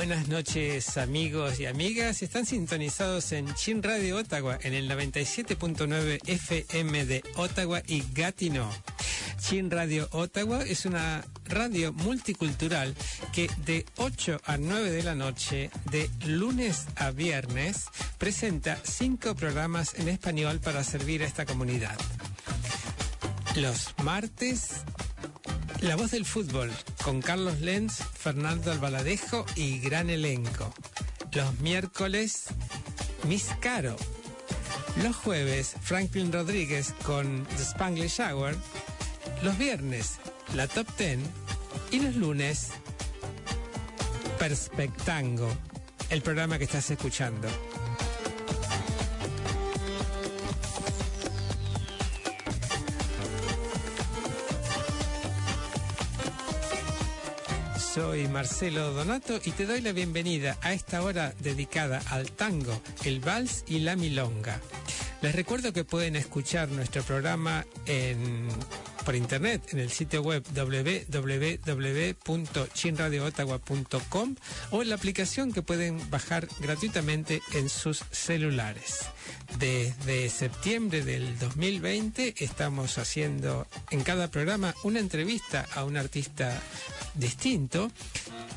Buenas noches amigos y amigas. Están sintonizados en Chin Radio Ottawa en el 97.9 FM de Ottawa y Gatineau. Chin Radio Ottawa es una radio multicultural que de 8 a 9 de la noche, de lunes a viernes, presenta cinco programas en español para servir a esta comunidad. Los martes la voz del fútbol con Carlos Lenz, Fernando Albaladejo y gran elenco. Los miércoles, Miss Caro. Los jueves, Franklin Rodríguez con The Spanglish Hour. Los viernes, la Top Ten. Y los lunes, Perspectango, el programa que estás escuchando. Soy Marcelo Donato y te doy la bienvenida a esta hora dedicada al tango, el vals y la milonga. Les recuerdo que pueden escuchar nuestro programa en, por internet en el sitio web www.chinradioottawa.com o en la aplicación que pueden bajar gratuitamente en sus celulares. Desde septiembre del 2020 estamos haciendo en cada programa una entrevista a un artista distinto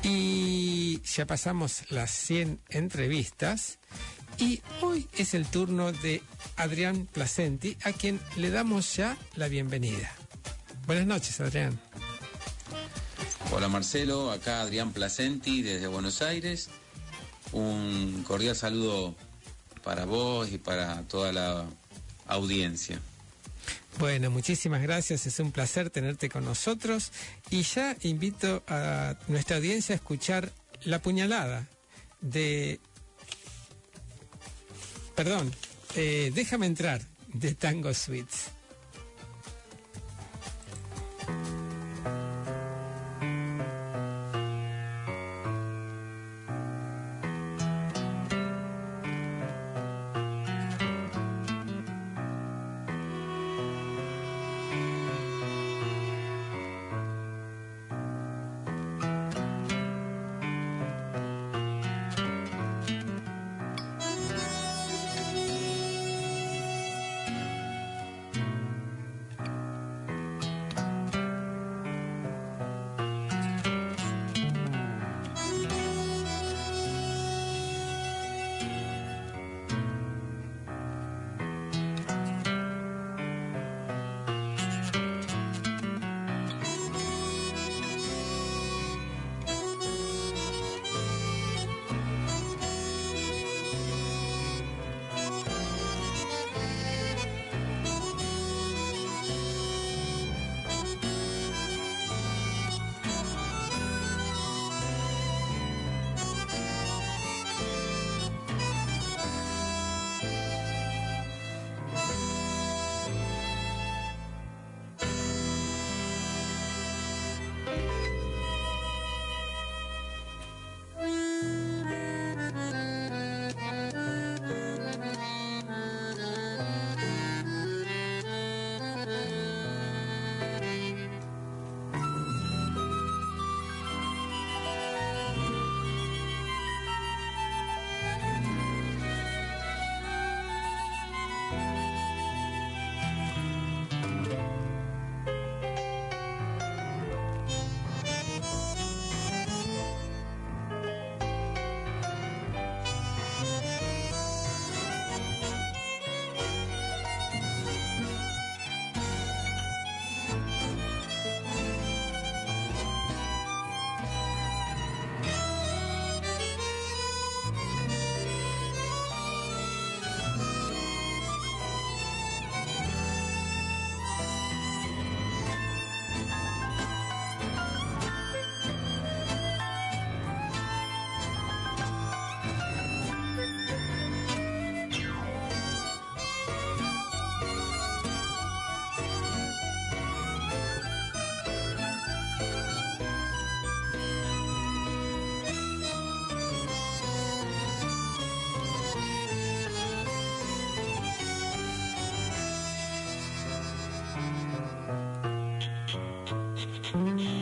y ya pasamos las 100 entrevistas y hoy es el turno de Adrián Placenti a quien le damos ya la bienvenida. Buenas noches Adrián. Hola Marcelo, acá Adrián Placenti desde Buenos Aires. Un cordial saludo para vos y para toda la audiencia. Bueno, muchísimas gracias, es un placer tenerte con nosotros y ya invito a nuestra audiencia a escuchar La puñalada de... Perdón, eh, déjame entrar de Tango Suites. thank you Mm-hmm.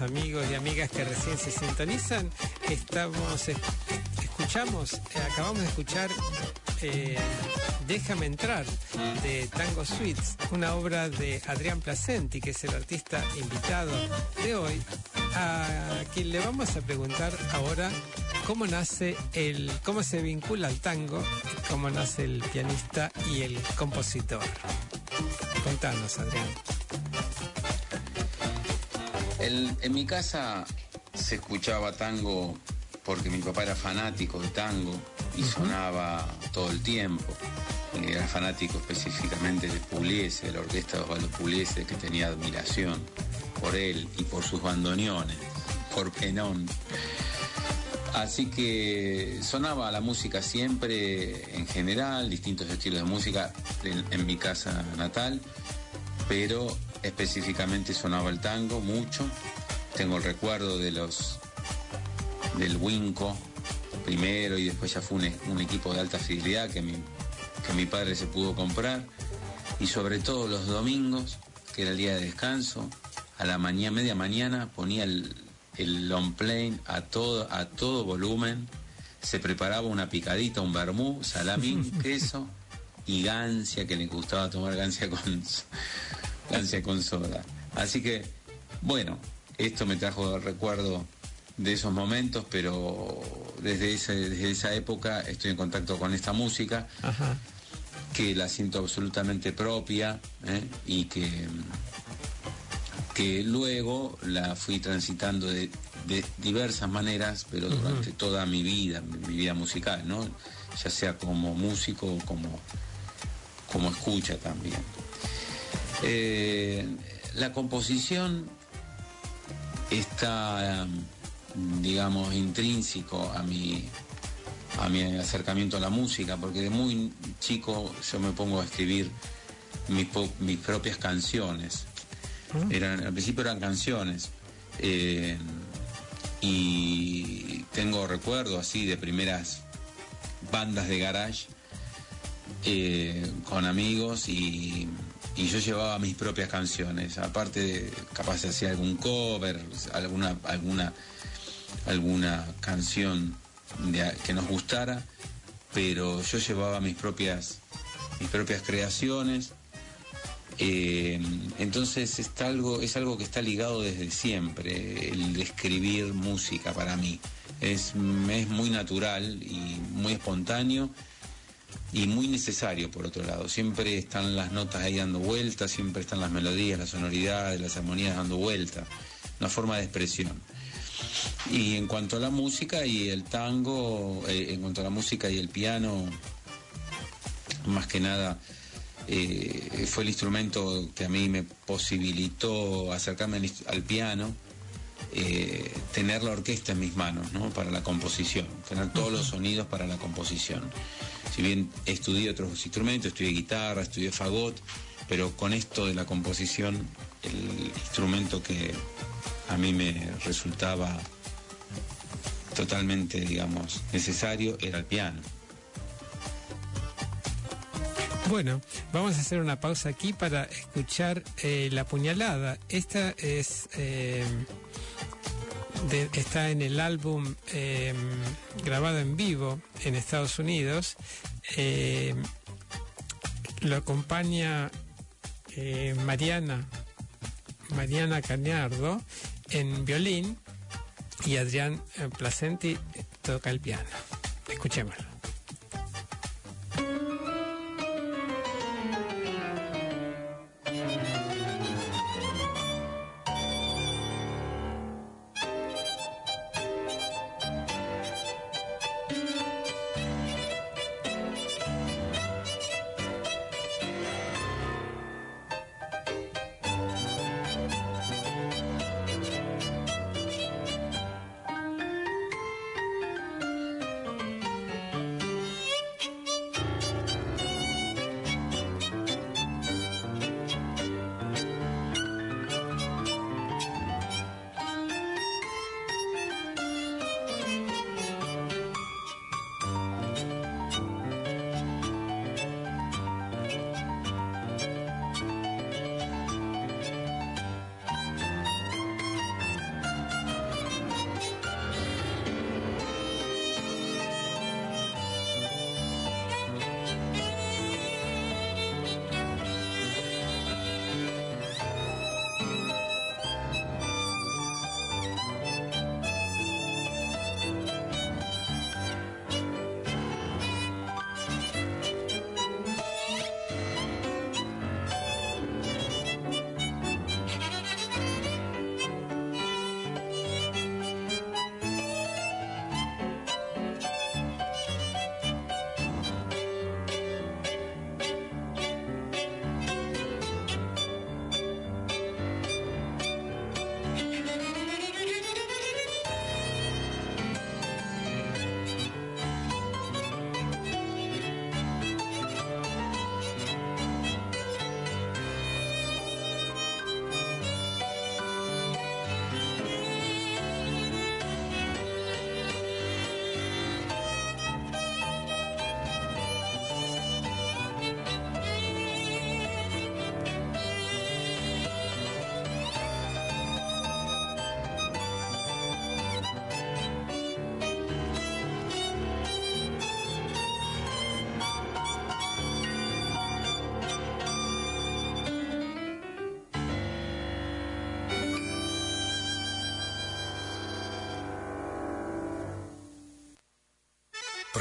Amigos y amigas que recién se sintonizan. Estamos, es- escuchamos, acabamos de escuchar eh, Déjame entrar de Tango Suites, una obra de Adrián Placenti, que es el artista invitado de hoy, a quien le vamos a preguntar ahora cómo nace el, cómo se vincula al tango, cómo nace el pianista y el compositor. Contanos, Adrián. El- en mi casa se escuchaba tango porque mi papá era fanático de tango y sonaba todo el tiempo. Y Era fanático específicamente de Pugliese, de la orquesta de Osvaldo Pugliese, que tenía admiración por él y por sus bandoneones, por Penón. Así que sonaba la música siempre, en general, distintos estilos de música en, en mi casa natal, pero específicamente sonaba el tango mucho. Tengo el recuerdo de los del Winco primero y después ya fue un, un equipo de alta fidelidad que mi, que mi padre se pudo comprar y sobre todo los domingos, que era el día de descanso, a la mañana, media mañana ponía el, el long plane a todo, a todo volumen, se preparaba una picadita, un vermú, salamín, queso y gancia, que le gustaba tomar gancia con, gancia con soda. Así que, bueno, esto me trajo el recuerdo de esos momentos, pero desde, ese- desde esa época estoy en contacto con esta música Ajá. que la siento absolutamente propia ¿eh? y que, que luego la fui transitando de, de diversas maneras, pero durante toda mi vida, mi, mi vida musical, ¿no? ya sea como músico o como, como escucha también. Eh, la composición está, mm, digamos, intrínseco a mi, a mi acercamiento a la música, porque de muy chico yo me pongo a escribir mis, mis propias canciones. Eran, al principio eran canciones. eh, y tengo recuerdo así de primeras bandas de garage eh, con amigos y, y yo llevaba mis propias canciones. Aparte, capaz hacía algún cover, alguna, alguna, alguna canción que nos gustara, pero yo llevaba mis propias, mis propias creaciones. Eh, entonces está algo, es algo que está ligado desde siempre, el escribir música para mí. Es, es muy natural y muy espontáneo y muy necesario por otro lado. Siempre están las notas ahí dando vueltas, siempre están las melodías, las sonoridades, las armonías dando vueltas. Una forma de expresión. Y en cuanto a la música y el tango, eh, en cuanto a la música y el piano, más que nada eh, fue el instrumento que a mí me posibilitó acercarme al, piano, eh, tener la orquesta en mis manos, ¿no? Para la composición, tener todos los sonidos para la composición. Si bien estudié otros instrumentos, estudié guitarra, estudié fagot, pero con esto de la composición, el instrumento que a mí me resultaba totalmente, digamos, necesario era el piano. Bueno, vamos a hacer una pausa aquí para escuchar eh, La Puñalada. Esta es eh, está en el álbum eh, grabado en vivo en Estados Unidos. Eh, lo acompaña eh, Mariana Mariana Cañardo en violín y Adrián eh, Placenti toca el piano. Escuchémoslo.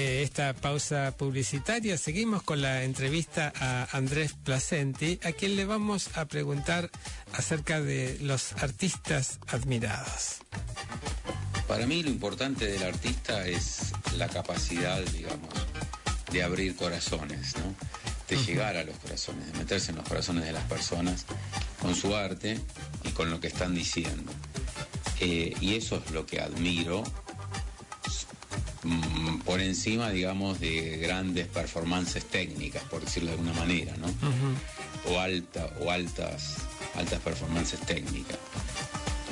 De esta pausa publicitaria, seguimos con la entrevista a Andrés Placenti, a quien le vamos a preguntar acerca de los artistas admirados. Para mí lo importante del artista es la capacidad, digamos, de abrir corazones, ¿no? De llegar a los corazones, de meterse en los corazones de las personas con su arte y con lo que están diciendo. Eh, y eso es lo que admiro por encima, digamos, de grandes performances técnicas, por decirlo de alguna manera, ¿no? O alta, o altas, altas performances técnicas.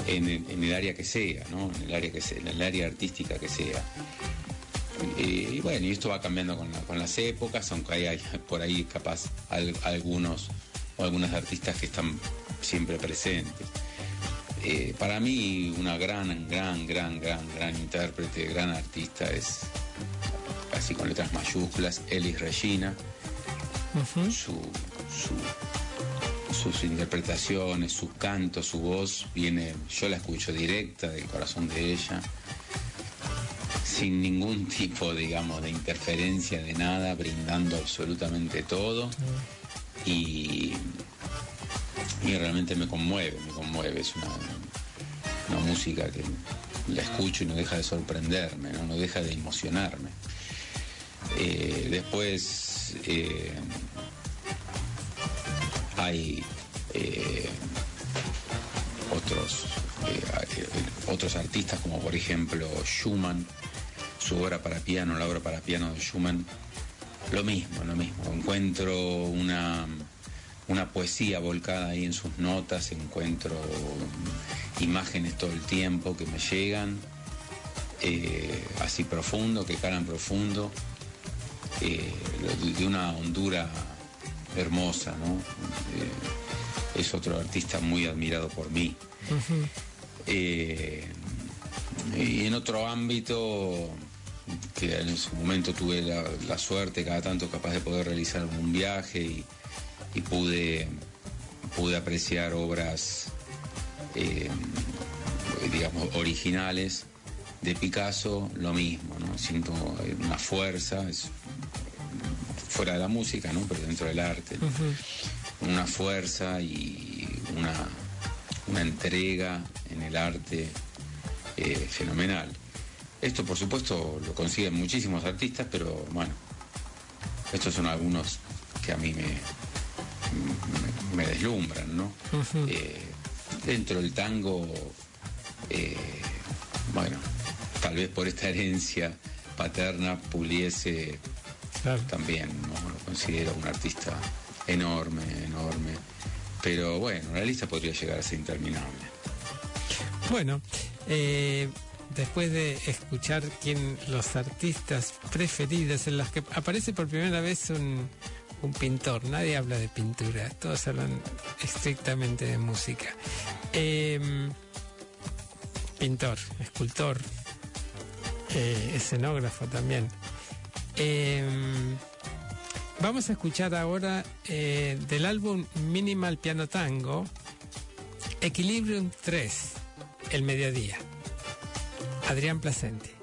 En, el- en el área que sea, ¿no? En el área que sea, en el área artística que sea. Eh, y bueno, y esto va cambiando con, la- con las épocas, aunque hay, hay por ahí capaz al- algunos o algunas artistas que están siempre presentes. Eh, para mí una gran, gran, gran, gran, gran intérprete, gran artista es, así con letras mayúsculas, Elis Regina. su, su- sus interpretaciones, sus cantos, su voz, viene, yo la escucho directa del corazón de ella, sin ningún tipo, digamos, de interferencia de nada, brindando absolutamente todo. Y, y realmente me conmueve, me conmueve. Es una, una música que la escucho y no deja de sorprenderme, no, no deja de emocionarme. Eh, después eh, hay eh, otros, otros artistas como por ejemplo Schumann, su obra para piano, la obra para piano de Schumann, lo mismo, lo mismo. Encuentro una, una poesía volcada ahí en sus notas, encuentro imágenes todo el tiempo que me llegan, así profundo, que calan profundo, eh, de- una hondura hermosa, ¿no? Eh, es otro artista muy admirado por mí. Eh, y en otro ámbito, que en su momento tuve la, la suerte cada tanto capaz de poder realizar un viaje y, y pude, pude apreciar obras, eh, digamos, originales de Picasso, lo mismo, ¿no? Siento una fuerza, es fuera de la música, ¿no? Pero dentro del arte. Una fuerza y una, una entrega en el arte eh, fenomenal. Esto, por supuesto, lo consiguen muchísimos artistas, pero bueno, estos son algunos que a mí me, me, me deslumbran, ¿no? Eh, dentro del tango, eh, bueno, tal vez por esta herencia paterna puliese Claro. también, ¿no? Lo considero un artista enorme, enorme. Pero bueno, la lista podría llegar a ser interminable. Bueno, eh, después de escuchar quién los artistas preferidos en los que aparece por primera vez un, un pintor, nadie habla de pintura, todos hablan estrictamente de música. Eh, pintor, escultor, eh, escenógrafo también. Eh, vamos a escuchar ahora eh, del álbum Minimal Piano Tango, Equilibrium 3, El Mediodía. Adrián Placenti.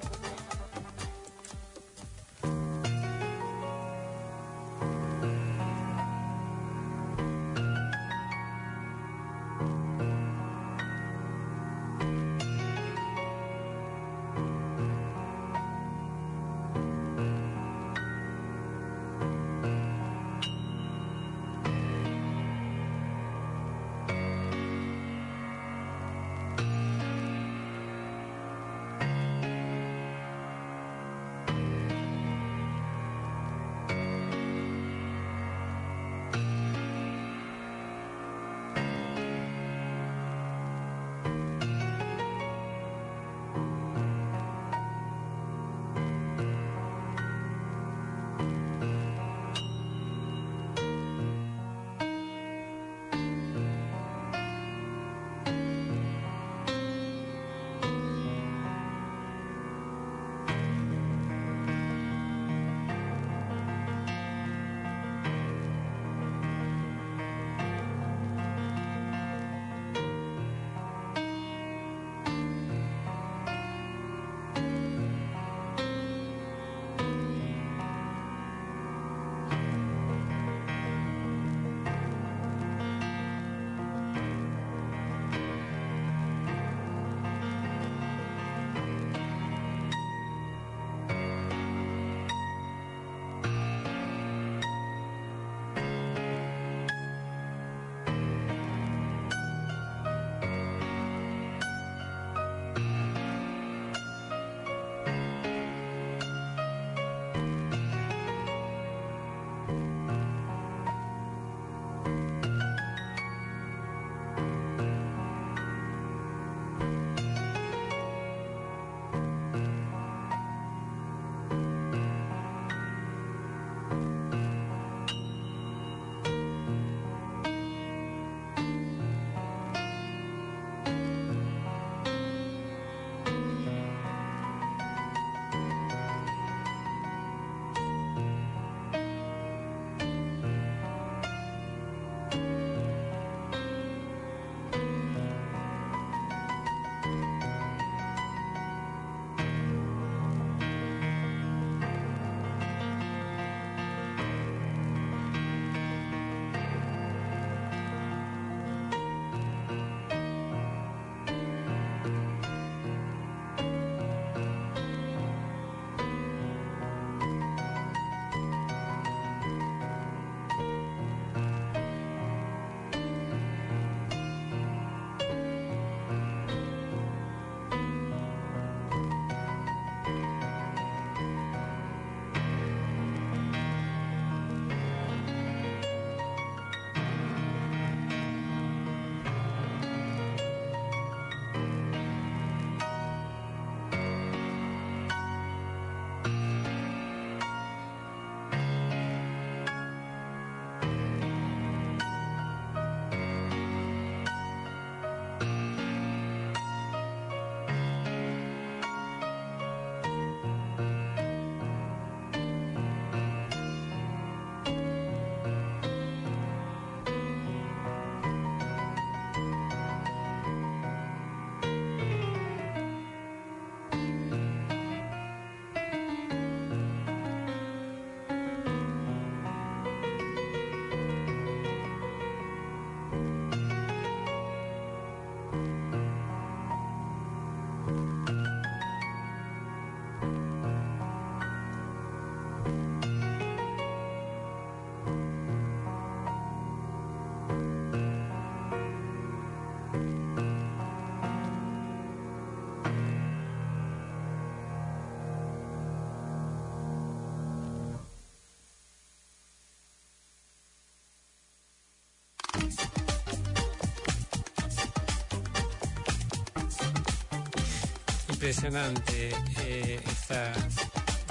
Impresionante eh, esta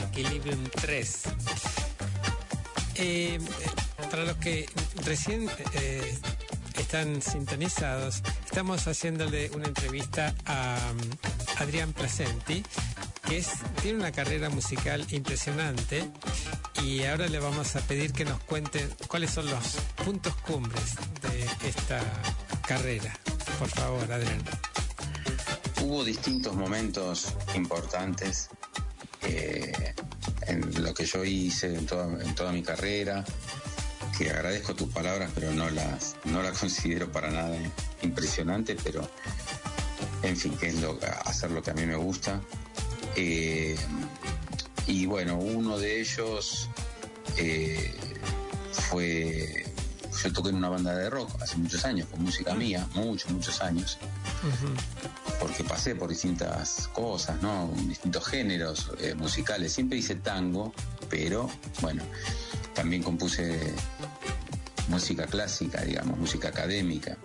Equilibrium 3. Eh, para los que recién eh, están sintonizados, estamos haciéndole una entrevista a um, Adrián Placenti, que tiene una carrera musical impresionante y ahora le vamos a pedir que nos cuente cuáles son los puntos cumbres de esta carrera. Por favor, Adrián. Hubo distintos momentos importantes eh, en lo que yo hice en toda, en toda mi carrera, que agradezco tus palabras, pero no las, no las considero para nada impresionante, pero en fin, que es lo, hacer lo que a mí me gusta. Eh, y bueno, uno de ellos eh, fue, yo toqué en una banda de rock hace muchos años, con música mía, muchos, muchos años, porque pasé por distintas cosas, ¿no? Distintos géneros eh, musicales. Siempre hice tango, pero bueno, también compuse música clásica, digamos, música académica.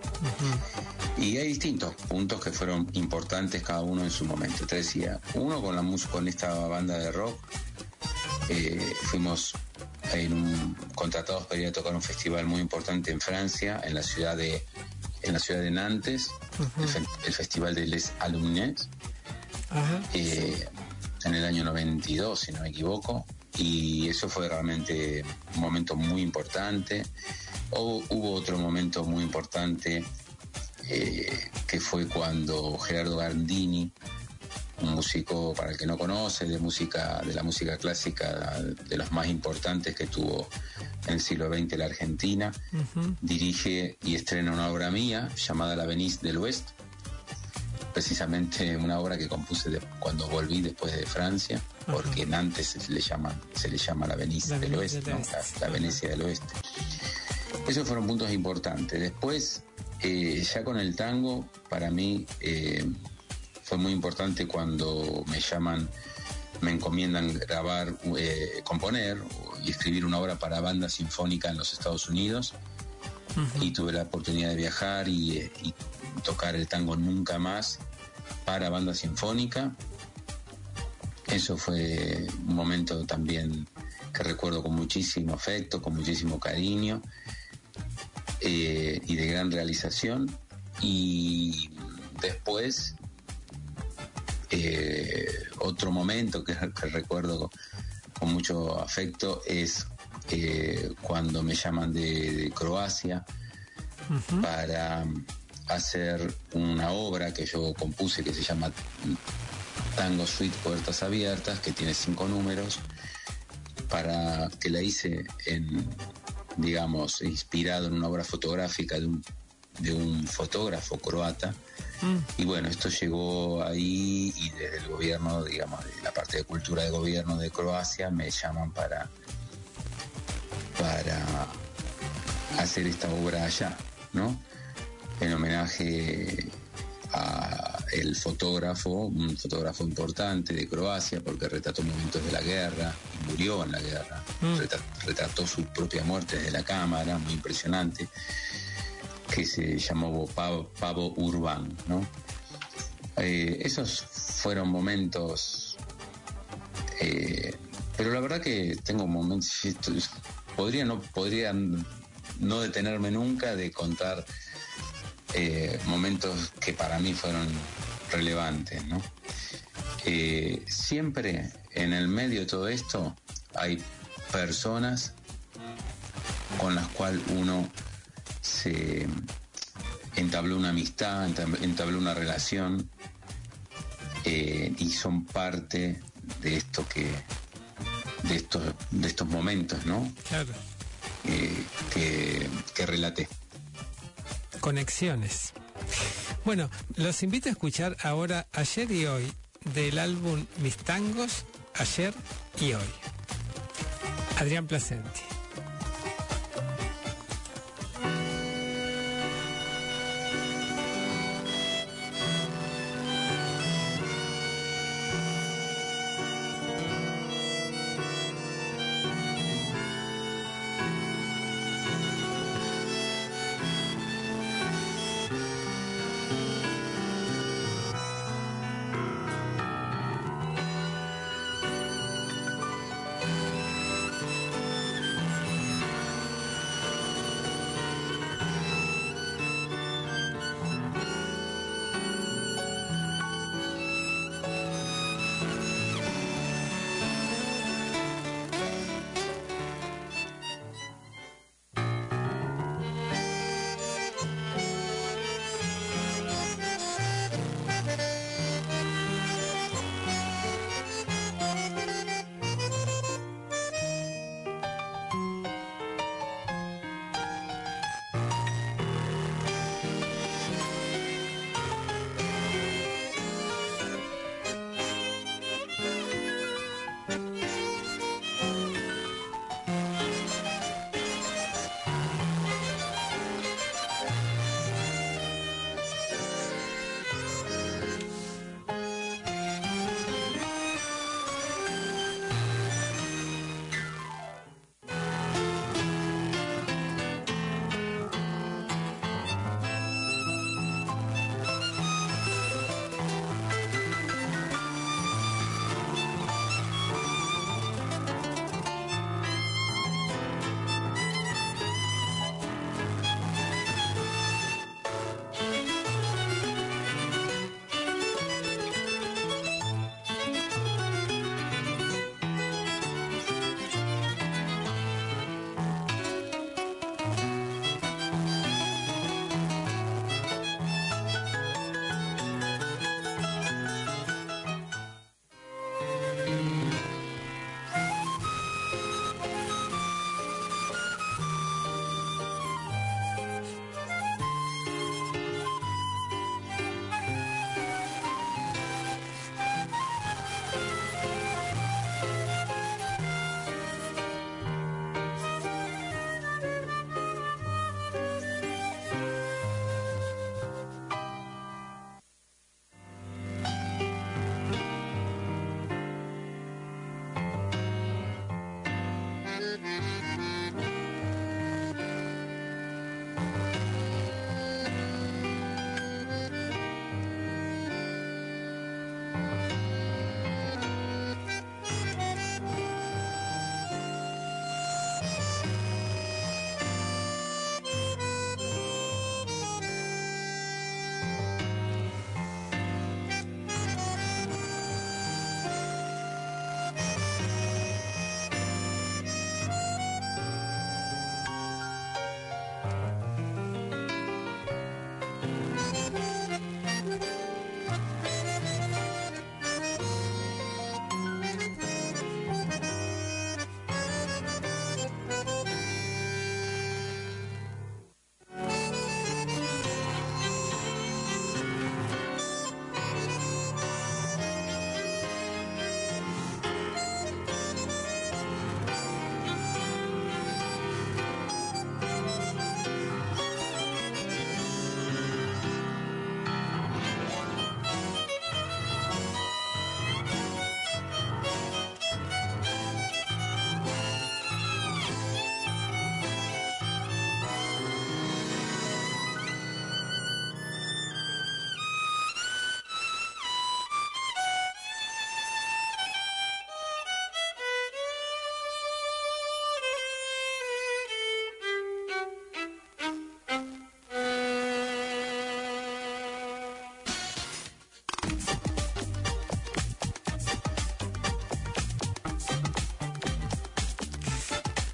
Y hay distintos puntos que fueron importantes cada uno en su momento. Te decía, uno con la música, con esta banda de rock, eh, fuimos en un, contratados para ir a tocar un festival muy importante en Francia, en la ciudad de, en la ciudad de Nantes, el, fe- el Festival de Les Alumnes, eh, en el año 92, si no me equivoco, y eso fue realmente un momento muy importante. Hubo, hubo otro momento muy importante eh, que fue cuando Gerardo Gandini, un músico para el que no conoce de música de la música clásica de los más importantes que tuvo en el siglo XX la Argentina, dirige y estrena una obra mía llamada La Venise del Oeste precisamente una obra que compuse de- cuando volví después de Francia, porque en antes se le llama, se le llama la La del Oeste, del ¿no? La, la Venecia del Oeste. Esos fueron puntos importantes. Después, eh, ya con el tango, para mí eh, fue muy importante cuando me llaman, me encomiendan grabar, eh, componer y escribir una obra para banda sinfónica en los Estados Unidos y tuve la oportunidad de viajar y, eh, y tocar el tango nunca más para banda sinfónica. Eso fue un momento también que recuerdo con muchísimo afecto, con muchísimo cariño eh, y de gran realización. Y después, eh, otro momento que, que recuerdo con mucho afecto es eh, cuando me llaman de, de Croacia para hacer una obra que yo compuse que se llama Tango Suite Puertas Abiertas, que tiene cinco números, para que la hice en, digamos, inspirado en una obra fotográfica de un, de un fotógrafo croata. Y bueno, esto llegó ahí y desde el gobierno, digamos, de la parte de cultura de gobierno de Croacia me llaman para, para hacer esta obra allá, ¿no? En homenaje a el fotógrafo, un fotógrafo importante de Croacia, porque retrató momentos de la guerra y murió en la guerra. Reta- Retrató su propia muerte desde la cámara, muy impresionante, que se llamó Pavo, Pavo Urbán, ¿no? Eh, esos fueron momentos eh, pero la verdad que tengo momentos, podría no, podría no detenerme nunca de contar eh, momentos que para mí fueron relevantes, ¿no? Siempre en el medio de todo esto hay personas con las cuales uno se entabló una amistad, entab- entabló una relación eh, y son parte de esto que de estos de estos momentos, ¿no? Claro. Eh, que, que relaté. Conexiones. Bueno, los invito a escuchar ahora Ayer y Hoy del álbum Mis Tangos, Ayer y Hoy. Adrián Placenti.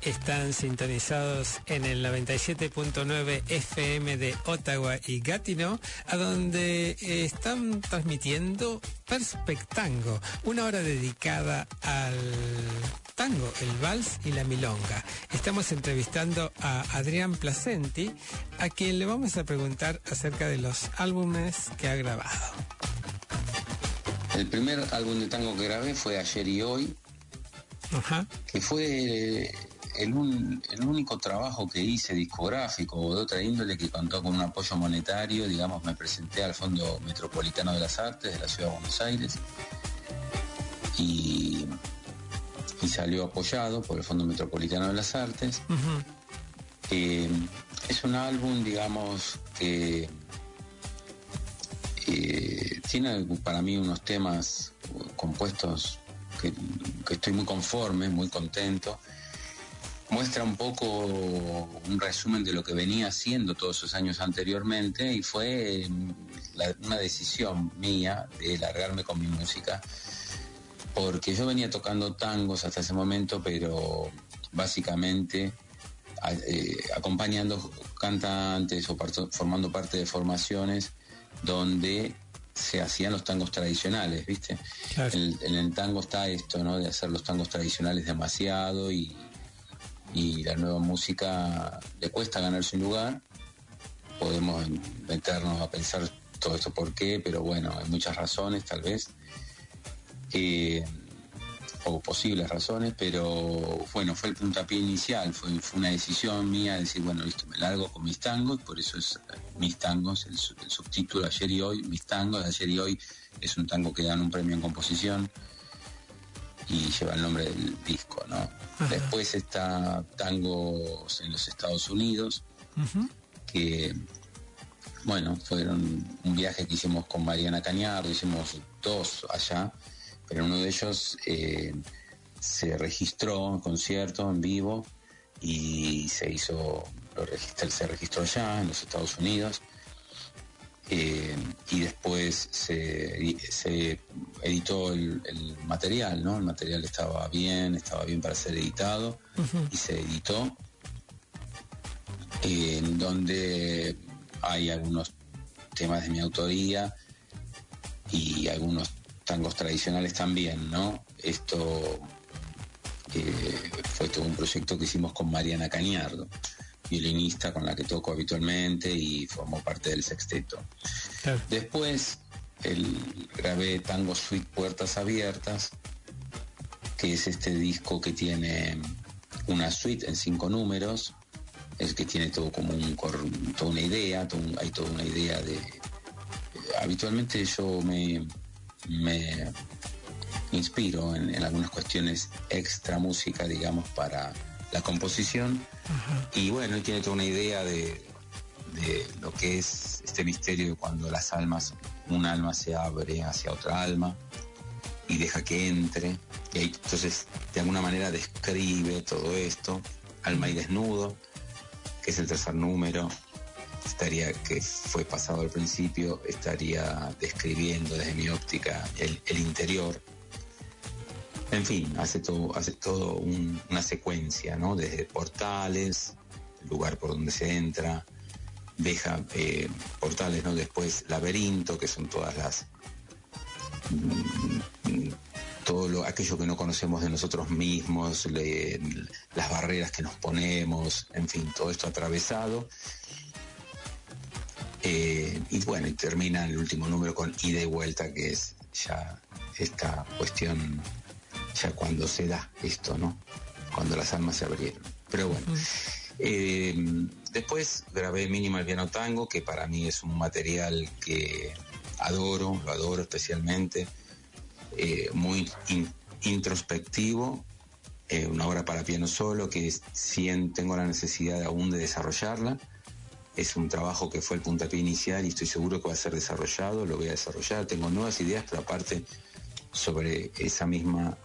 Están sintonizados en el 97.9 FM de Ottawa y Gatineau, a donde eh, están transmitiendo Perspectango, una hora dedicada al tango, el vals y la milonga. Estamos entrevistando a Adrián Placenti, a quien le vamos a preguntar acerca de los álbumes que ha grabado. El primer álbum de tango que grabé fue Ayer y Hoy, Ajá. que fue el, un- el único trabajo que hice discográfico o de otra índole que contó con un apoyo monetario. Digamos, me presenté al Fondo Metropolitano de las Artes de la Ciudad de Buenos Aires y, y salió apoyado por el Fondo Metropolitano de las Artes. Eh, es un álbum, digamos, que eh, tiene para mí unos temas compuestos que, que estoy muy conforme, muy contento. Muestra un poco un resumen de lo que venía haciendo todos esos años anteriormente y fue la- una decisión mía de largarme con mi música porque yo venía tocando tangos hasta ese momento, pero básicamente a- eh, acompañando cantantes o parto- formando parte de formaciones donde se hacían los tangos tradicionales, ¿viste? Claro. En, en el tango está esto, ¿no? De hacer los tangos tradicionales demasiado y, y la nueva música le cuesta ganarse un lugar. Podemos meternos a pensar todo esto por qué, pero bueno, hay muchas razones tal vez. Eh, o posibles razones, pero bueno, fue el puntapié inicial, fue, una decisión mía decir, bueno, listo, me largo con mis tangos, por eso es mis tangos, el, el subtítulo ayer y hoy, mis tangos, de ayer y hoy es un tango que dan un premio en composición y lleva el nombre del disco, ¿no? Después está tangos en los Estados Unidos, que bueno, fueron un viaje que hicimos con Mariana Cañardo, hicimos dos allá, pero uno de ellos eh, se registró un concierto en vivo y se hizo, lo registró, se registró allá en los Estados Unidos. Eh, y después se, se editó el, el material, ¿no? El material estaba bien, estaba bien para ser editado y se editó en donde hay algunos temas de mi autoría y algunos tangos tradicionales también, ¿no? Esto eh, fue todo un proyecto que hicimos con Mariana Cañardo, violinista con la que toco habitualmente y formó parte del sexteto. Claro. Después el, grabé Tango Suite Puertas Abiertas, que es este disco que tiene una suite en cinco números, es que tiene todo como un, toda una idea, todo un- hay toda una idea de... habitualmente yo me, me inspiro en, en algunas cuestiones extra música, digamos, para la composición. Y bueno, tiene toda una idea de, de lo que es este misterio de cuando las almas, un alma se abre hacia otra alma y deja que entre. Y ahí, entonces, de alguna manera describe todo esto, Alma y Desnudo, que es el tercer número, estaría, que fue pasado al principio, estaría describiendo desde mi óptica el, el interior. En fin, hace todo, hace todo un- una secuencia, ¿no? Desde portales, lugar por donde se entra, deja eh, portales, ¿no? Después laberinto, que son todas las mm, todo lo, aquello que no conocemos de nosotros mismos, las barreras que nos ponemos, en fin, todo esto atravesado. Eh, y bueno, y termina el último número con ida y vuelta, que es ya esta cuestión, ya cuando se da esto, ¿no? Cuando las almas se abrieron. Pero bueno. Eh, después grabé Minimal Piano Tango, que para mí es un material que adoro, lo adoro especialmente, eh, muy in- introspectivo, eh, una obra para piano solo, que tengo la necesidad aún de desarrollarla. Es un trabajo que fue el puntapié inicial y estoy seguro que va a ser desarrollado, lo voy a desarrollar. Tengo nuevas ideas, pero aparte sobre esa misma,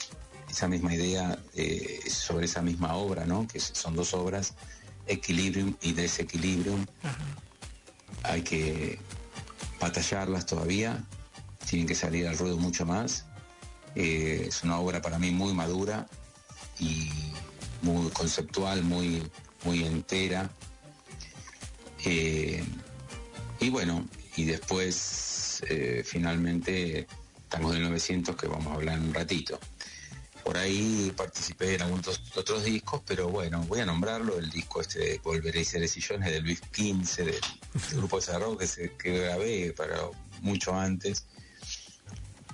esa misma idea, eh, sobre esa misma obra, ¿no? Que son dos obras, Equilibrium y Desequilibrium. Hay que batallarlas todavía, tienen que salir al ruedo mucho más. Eh, es una obra para mí muy madura y muy conceptual, muy, muy entera. Eh, y bueno, y después eh, finalmente estamos en el 900 que vamos a hablar en un ratito. Por ahí participé en algunos otros discos, pero bueno, voy a nombrarlo, el disco este de Volveré y Seré Sillones del Luis 15, del, grupo de Cerro que, grabé para mucho antes,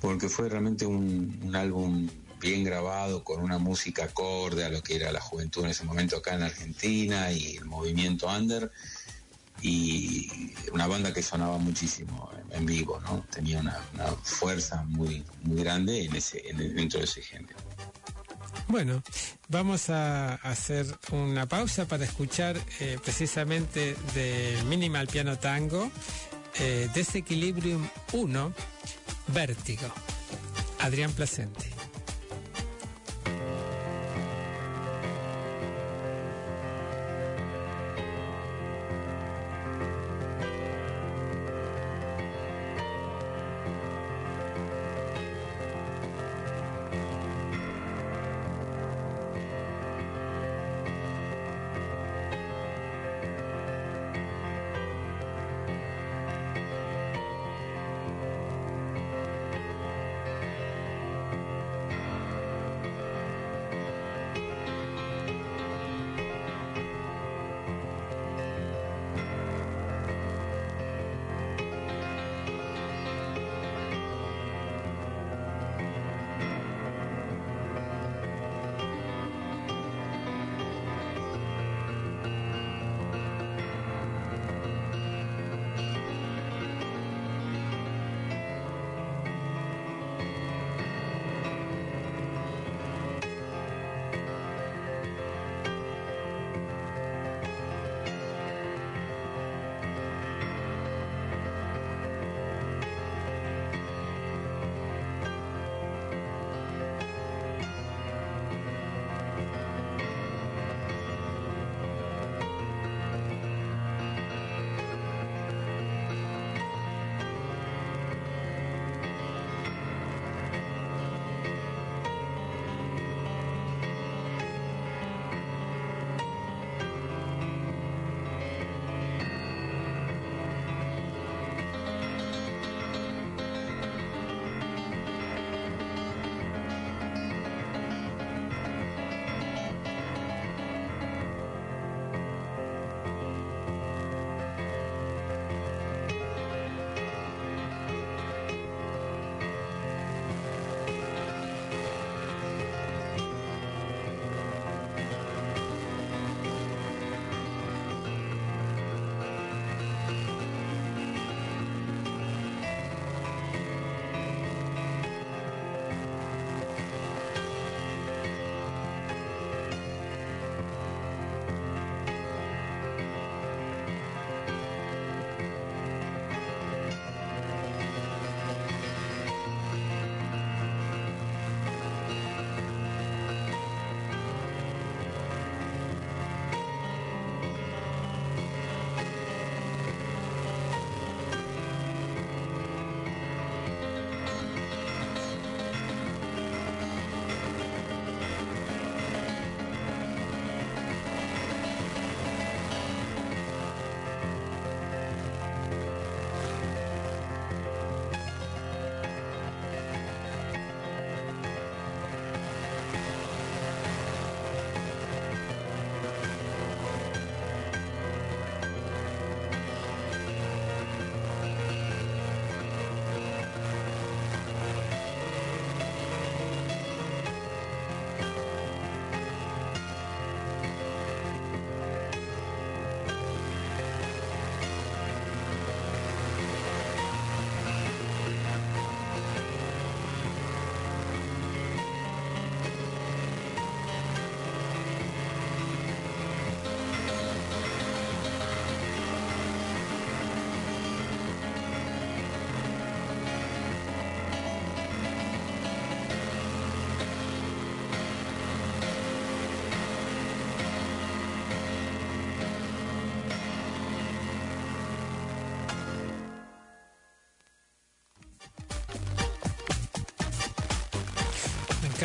porque fue realmente un, un álbum bien grabado, con una música acorde a lo que era la juventud en ese momento acá en Argentina y el movimiento under y una banda que sonaba muchísimo en, vivo, ¿no? Tenía una, fuerza muy, muy grande en ese, dentro de ese género. Bueno, vamos a hacer una pausa para escuchar eh, precisamente de Minimal Piano Tango, eh, Desequilibrium 1, Vértigo, Adrián Placente.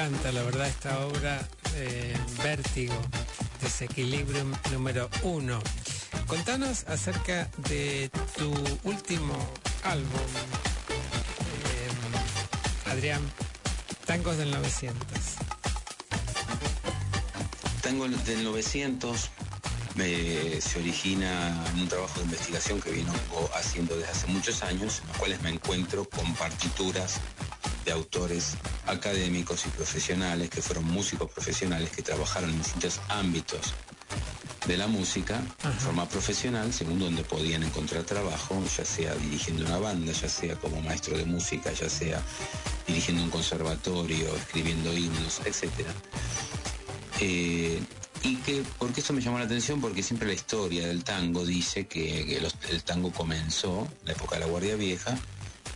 Encanta, la verdad, esta obra eh, Vértigo, Desequilibrium número uno. Contanos acerca de tu último álbum, eh, Adrián, Tangos del 900. Tango del 900 eh, se origina en un trabajo de investigación que vino haciendo desde hace muchos años, en los cuales me encuentro con partituras de autores académicos y profesionales que fueron músicos profesionales que trabajaron en distintos ámbitos de la música de forma profesional, según donde podían encontrar trabajo, ya sea dirigiendo una banda, ya sea como maestro de música, ya sea dirigiendo un conservatorio, escribiendo himnos, etc. Eh, y que, ¿por qué esto me llamó la atención? Porque siempre la historia del tango dice que, el tango comenzó en la época de la Guardia Vieja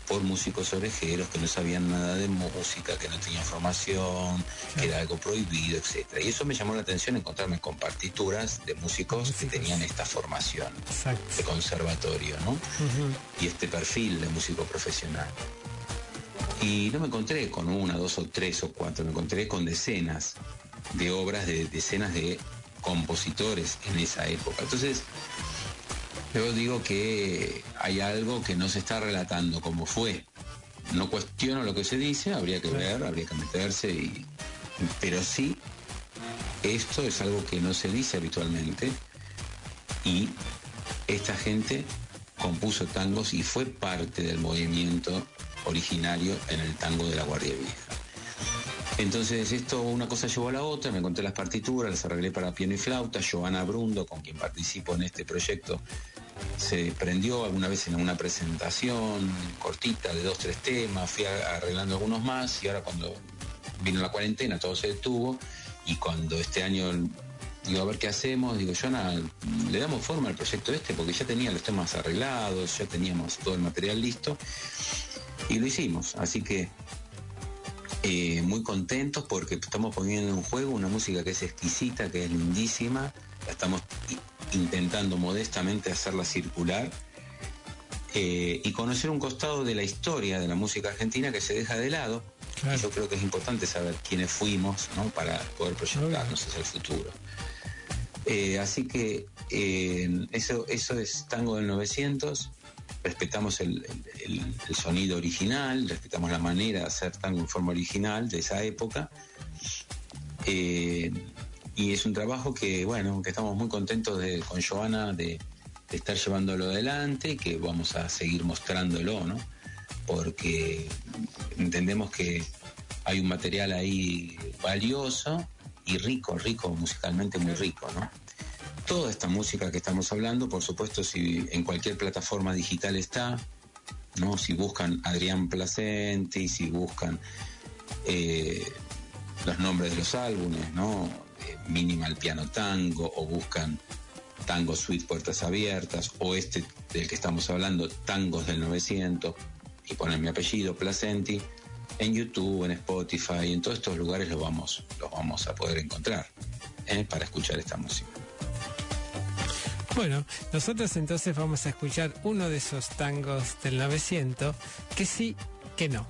por músicos orejeros que no sabían nada de música, que no tenían formación, que era algo prohibido, etc. Y eso me llamó la atención encontrarme con partituras de músicos, que tenían esta formación de conservatorio, ¿no? Y este perfil de músico profesional. Y no me encontré con una, dos o tres o cuatro, me encontré con decenas de obras de decenas de compositores en esa época. Entonces, yo digo que hay algo que no se está relatando como fue. No cuestiono lo que se dice, habría que ver, habría que meterse, pero sí, esto es algo que no se dice habitualmente y esta gente compuso tangos y fue parte del movimiento originario en el tango de la Guardia Vieja. Entonces esto, una cosa llevó a la otra, me encontré las partituras, las arreglé para piano y flauta, Joana Brundo, con quien participo en este proyecto, se prendió alguna vez en una presentación cortita de dos, tres temas, fui arreglando algunos más y ahora cuando vino la cuarentena todo se detuvo y cuando este año digo, a ver qué hacemos, digo, Joana, le damos forma al proyecto este porque ya tenía los temas arreglados, ya teníamos todo el material listo y lo hicimos, así que eh, muy contentos porque estamos poniendo en juego una música que es exquisita, que es lindísima, estamos intentando modestamente hacerla circular eh, y conocer un costado de la historia de la música argentina que se deja de lado. Yo creo que es importante saber quiénes fuimos para poder proyectarnos hacia el futuro. Eh, así que eso, eso es Tango del 900 respetamos el, sonido original, respetamos la manera de hacer tango en forma original de esa época. Eh, y es un trabajo que, bueno, que estamos muy contentos de, con Joana de, estar llevándolo adelante y que vamos a seguir mostrándolo, ¿no? Porque entendemos que hay un material ahí valioso y rico, rico, musicalmente muy rico, ¿no? toda esta música que estamos hablando, por supuesto, si en cualquier plataforma digital está, ¿no? Si buscan Adrián Placenti, si buscan eh, los nombres de los álbumes, ¿no? Eh, Minimal Piano Tango, o buscan Tango Suite Puertas Abiertas, o este del que estamos hablando, Tangos del 900, y ponen mi apellido, Placenti, en YouTube, en Spotify, en todos estos lugares los vamos, los vamos a poder encontrar ¿eh? para escuchar esta música. Bueno, nosotros entonces vamos a escuchar uno de esos tangos del 900 que sí, que no.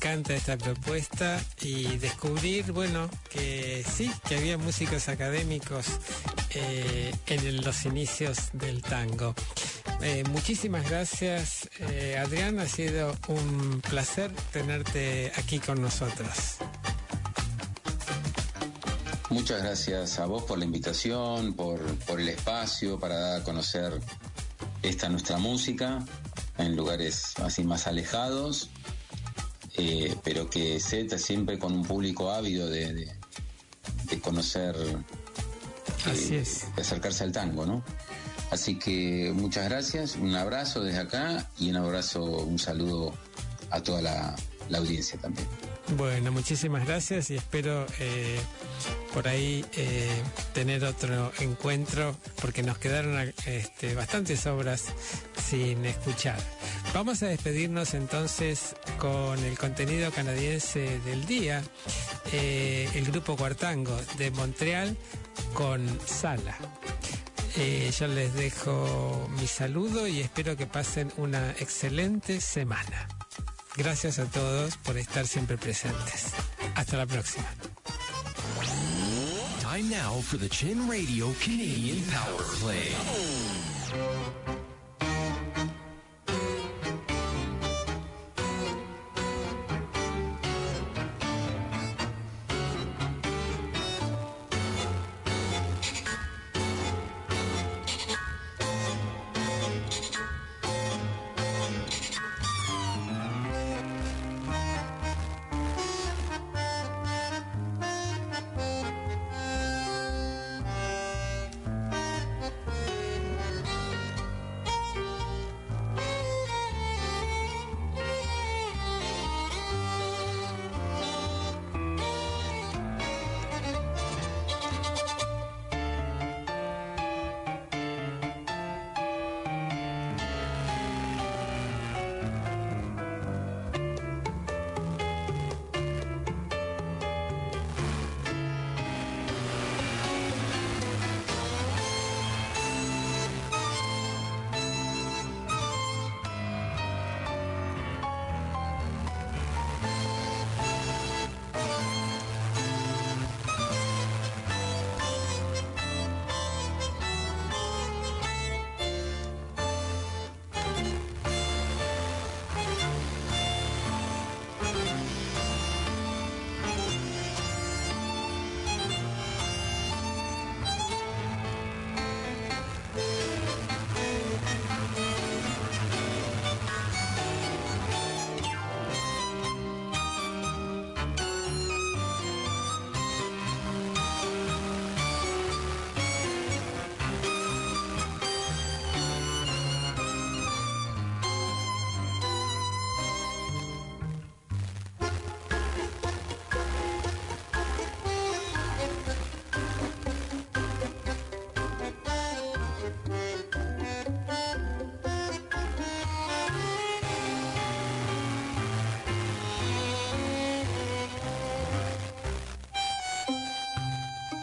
Encanta esta propuesta y descubrir, bueno, que sí, que había músicos académicos eh, en los inicios del tango. Eh, muchísimas gracias, eh, Adrián. Ha sido un placer tenerte aquí con nosotros. Muchas gracias a vos por la invitación, por, por el espacio para dar a conocer esta nuestra música en lugares así más alejados, eh, pero que Z siempre con un público ávido de, de, de conocer, Así eh, es. de acercarse al tango, ¿no? Así que muchas gracias, un abrazo desde acá y un abrazo, un saludo a toda la, la audiencia también. Bueno, muchísimas gracias y espero eh, por ahí eh, tener otro encuentro porque nos quedaron este, bastantes obras sin escuchar. Vamos a despedirnos entonces con el contenido canadiense del día, eh, el grupo Cuartango de Montreal con Sala. Eh, yo les dejo mi saludo y espero que pasen una excelente semana. Gracias a todos por estar siempre presentes. Hasta la próxima. Time now for the Chin Radio Canadian Power Play.